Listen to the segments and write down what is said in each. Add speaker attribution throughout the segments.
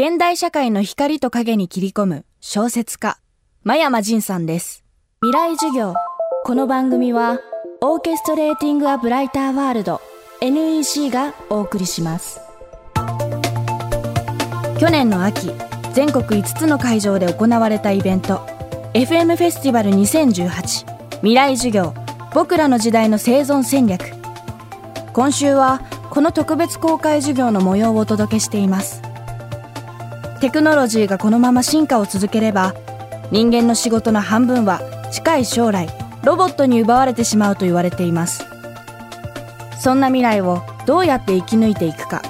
Speaker 1: 現代社会の光と影に切り込む小説家、真山仁さんです。未来授業。この番組は、オーケストレーティング・ア・ブライター・ワールド NEC がお送りします。去年の秋、全国5つの会場で行われたイベント、FM フェスティバル2018未来授業僕らの時代の生存戦略今週はこの特別公開授業の模様をお届けしていますテクノロジーがこのまま進化を続ければ人間の仕事の半分は近い将来ロボットに奪われてしまうと言われています。そんな未来をどうやって生き抜いていくか。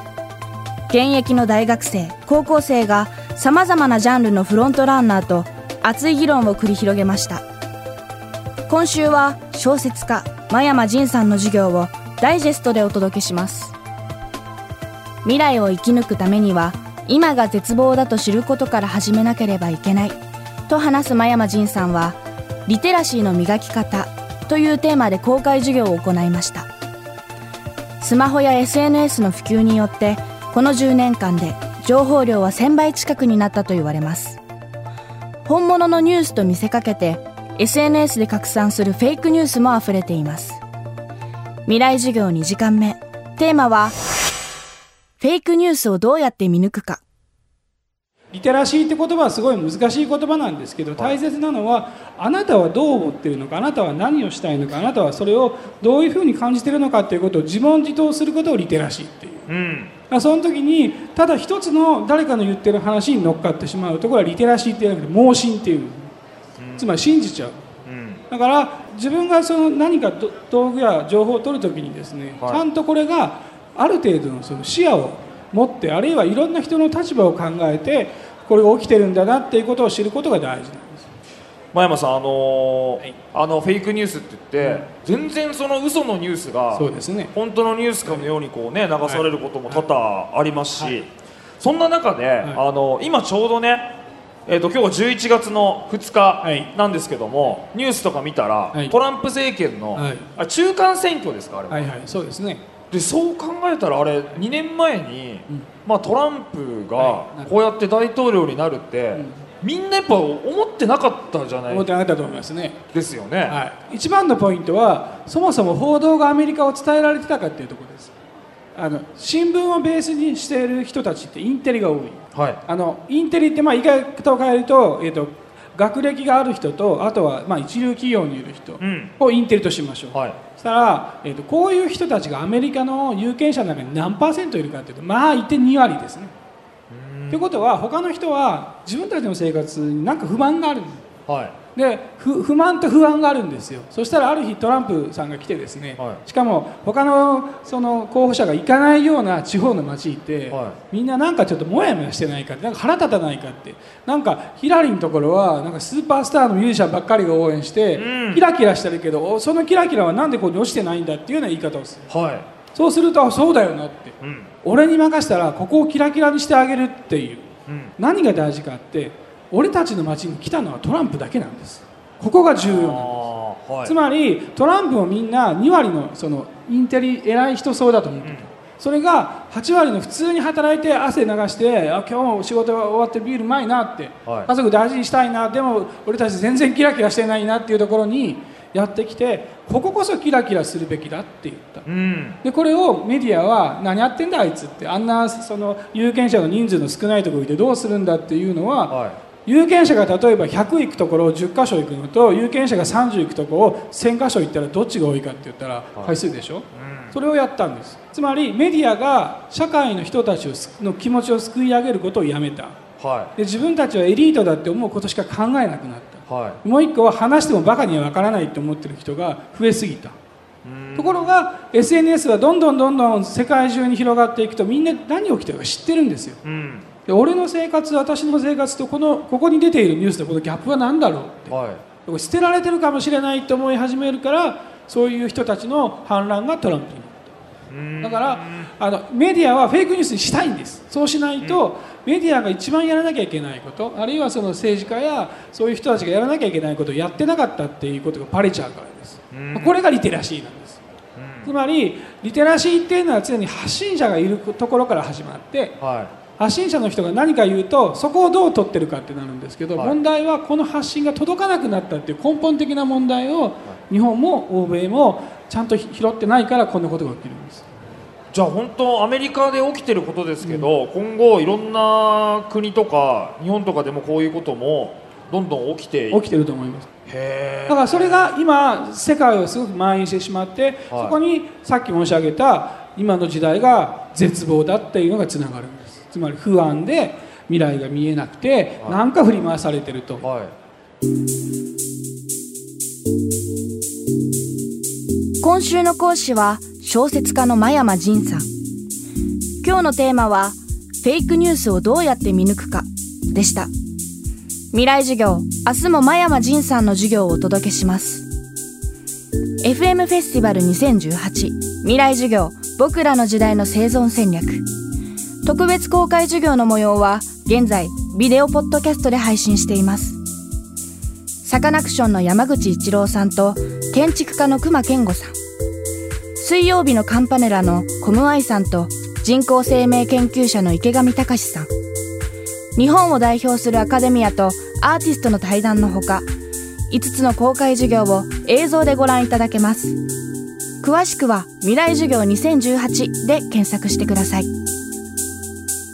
Speaker 1: 現役の大学生高校生がさまざまなジャンルのフロントランナーと熱い議論を繰り広げました。今週は小説家真山仁さんの授業をダイジェストでお届けします。未来を生き抜くためには今が絶望だと知ることから始めなければいけない。と話す真山仁さんはリテラシーの磨き方というテーマで公開授業を行いました。スマホや SNS の普及によってこの10年間で情報量は1000倍近くになったと言われます。本物のニュースと見せかけて SNS で拡散するフェイクニュースも溢れています。未来授業2時間目。テーマはフェイクニュースをどうやって見抜くか。
Speaker 2: リテラシーって言葉はすごい難しい言葉なんですけど大切なのはあなたはどう思っているのかあなたは何をしたいのかあなたはそれをどういうふうに感じているのかっていうことを自問自答することをリテラシーっていう。
Speaker 3: うん。
Speaker 2: その時にただ一つの誰かの言ってる話に乗っかってしまうところはリテラシーっていうなくて盲信っていう。つまり信じちゃう。
Speaker 3: うん。
Speaker 2: だから自分がその何かど道具や情報を取るときにですね、
Speaker 3: はい。
Speaker 2: ちゃんとこれがある程度のその視野を持ってあるいはいろんな人の立場を考えてこれが起きてるんだなっていうことを知ることが大事なんです。
Speaker 3: 真山さんあのー
Speaker 2: はい。
Speaker 3: あのフェイクニュースって言って、全然その嘘のニュースが
Speaker 2: そうですね。
Speaker 3: 本当のニュースかのようにこうね流されることも多々ありますし、
Speaker 2: はい。
Speaker 3: そんな中で、あの今ちょうどねえー、と今日は11月の2
Speaker 2: はい。
Speaker 3: 日なんですけども、ニュースとか見たら、
Speaker 2: はい。
Speaker 3: トランプ政権の、
Speaker 2: はい。
Speaker 3: あ中間選挙ですかあれは、
Speaker 2: はいはいそうですね
Speaker 3: でそう考えたらあれ2年前に、
Speaker 2: うん。
Speaker 3: まあ、トランプ
Speaker 2: はい。
Speaker 3: がこうやって大統領になるって、
Speaker 2: ん。
Speaker 3: みんなやっぱ思ってなかったじゃない？
Speaker 2: 思ってなかったと思いますね、
Speaker 3: ですよね、
Speaker 2: はい、一番のポイントはそもそも報道がアメリカを伝えられてたかっていうところです。あの新聞をベースにしている人たちってインテリが多い。
Speaker 3: はい。
Speaker 2: あのインテリってまあ言い方を変えると,、えー、と学歴がある人とあとはまあ一流企業にいる人
Speaker 3: うん。
Speaker 2: をインテリとしましょう、
Speaker 3: はい。
Speaker 2: そしたら、えー、とこういう人たちがアメリカの有権者の中に何パーセントいるかっていうとまあ一点2割ですね。ということは他の人は自分たちの生活に何か不満がある
Speaker 3: はい
Speaker 2: で不不満と不安があるんですよ。そしたらある日トランプさんが来てですね、
Speaker 3: はい。
Speaker 2: しかも他のその候補者が行かないような地方の町行って、
Speaker 3: は
Speaker 2: みんななんかちょっとモヤモヤしてないかってなんか腹立たないかってなんかヒラリーのところはなんかスーパースターのミュージシャンばっかりが応援して、
Speaker 3: うん。
Speaker 2: キラキラしてるけどおそのキラキラはなんでここに落ちてないんだっていうような言い方をする。
Speaker 3: はい。
Speaker 2: そうするとあそうだよなって。
Speaker 3: うん。
Speaker 2: 俺に任せたらここをキラキラにしてあげるっていう。
Speaker 3: うん。
Speaker 2: 何が大事かって俺たちの町に来たのはトランプだけなんです。ここが重要なんです。
Speaker 3: はい。
Speaker 2: つまりトランプをみんな2割のそのインテリ偉い人そうだと思ってる、それが8割の普通に働いて汗流してあ今日も仕事が終わってビールうまいなって、
Speaker 3: はい。
Speaker 2: 家族大事にしたいなでも俺たち全然キラキラしてないなっていうところにやってきてこここそキラキラするべきだって言った。
Speaker 3: うん。
Speaker 2: でこれをメディアは何やってんだあいつってあんなその有権者の人数の少ないところにいてどうするんだっていうのは、
Speaker 3: はい
Speaker 2: 有権者が例えば100行くところを10箇所行くのと有権者が30行くところを1000箇所行ったらどっちが多いかって言ったら回数でしょ、それをやったんです。つまりメディアが社会の人たちの気持ちを救い上げることをやめた。
Speaker 3: は
Speaker 2: で自分たちはエリートだって思うことしか考えなくなった。
Speaker 3: いはい。
Speaker 2: もう一個は話してもバカには分からないと思ってる人が増えすぎた。ところが SNS はどんどんどんどん世界中に広がっていくとみんな何起きてるか知ってるんですよ。
Speaker 3: うん
Speaker 2: で俺の生活私の生活とこのここに出ているニュースとこのギャップは何だろうって。
Speaker 3: はい。
Speaker 2: 捨てられてるかもしれないと思い始めるからそういう人たちの反乱がトランプになった。だからあのメディアはフェイクニュースにしたいんです。そうしないと、メディアが一番やらなきゃいけないことあるいはその政治家やそういう人たちがやらなきゃいけないことをやってなかったっていうことがバレちゃうからです、これがリテラシーなんです、つまりリテラシーっていうのは常に発信者がいるところから始まって
Speaker 3: は
Speaker 2: 発信者の人が何か言うとそこをどう取ってるかってなるんですけど、
Speaker 3: はい。
Speaker 2: 問題はこの発信が届かなくなったっていう根本的な問題を日本も欧米もちゃんと拾ってないからこんなことが起きるんです。
Speaker 3: じゃあ本当アメリカで起きてることですけど、今後いろんな国とか日本とかでもこういうこともどんどん起きてい
Speaker 2: 起きてると思います。
Speaker 3: へ
Speaker 2: だからそれが今世界をすごく蔓延してしまって、そこにさっき申し上げた今の時代が絶望だっていうのがつながるんですつまり不安で未来が見えなくて、
Speaker 3: はい。
Speaker 2: なんか振り回されてると、
Speaker 3: はい。
Speaker 1: 今週の講師は小説家の真山仁さん。今日のテーマはフェイクニュースをどうやって見抜くか。でした。未来授業明日も真山仁さんの授業をお届けします。FM フェスティバル2018未来授業僕らの時代の生存戦略特別公開授業の模様は現在ビデオポッドキャストで配信しています。サカナクションの山口一郎さんと建築家の熊健吾さん。水曜日のカンパネラのコムアイさんと人工生命研究者の池上隆さん。日本を代表するアカデミアとアーティストの対談のほか5つの公開授業を映像でご覧いただけます。詳しくは「未来授業2018」で検索してください。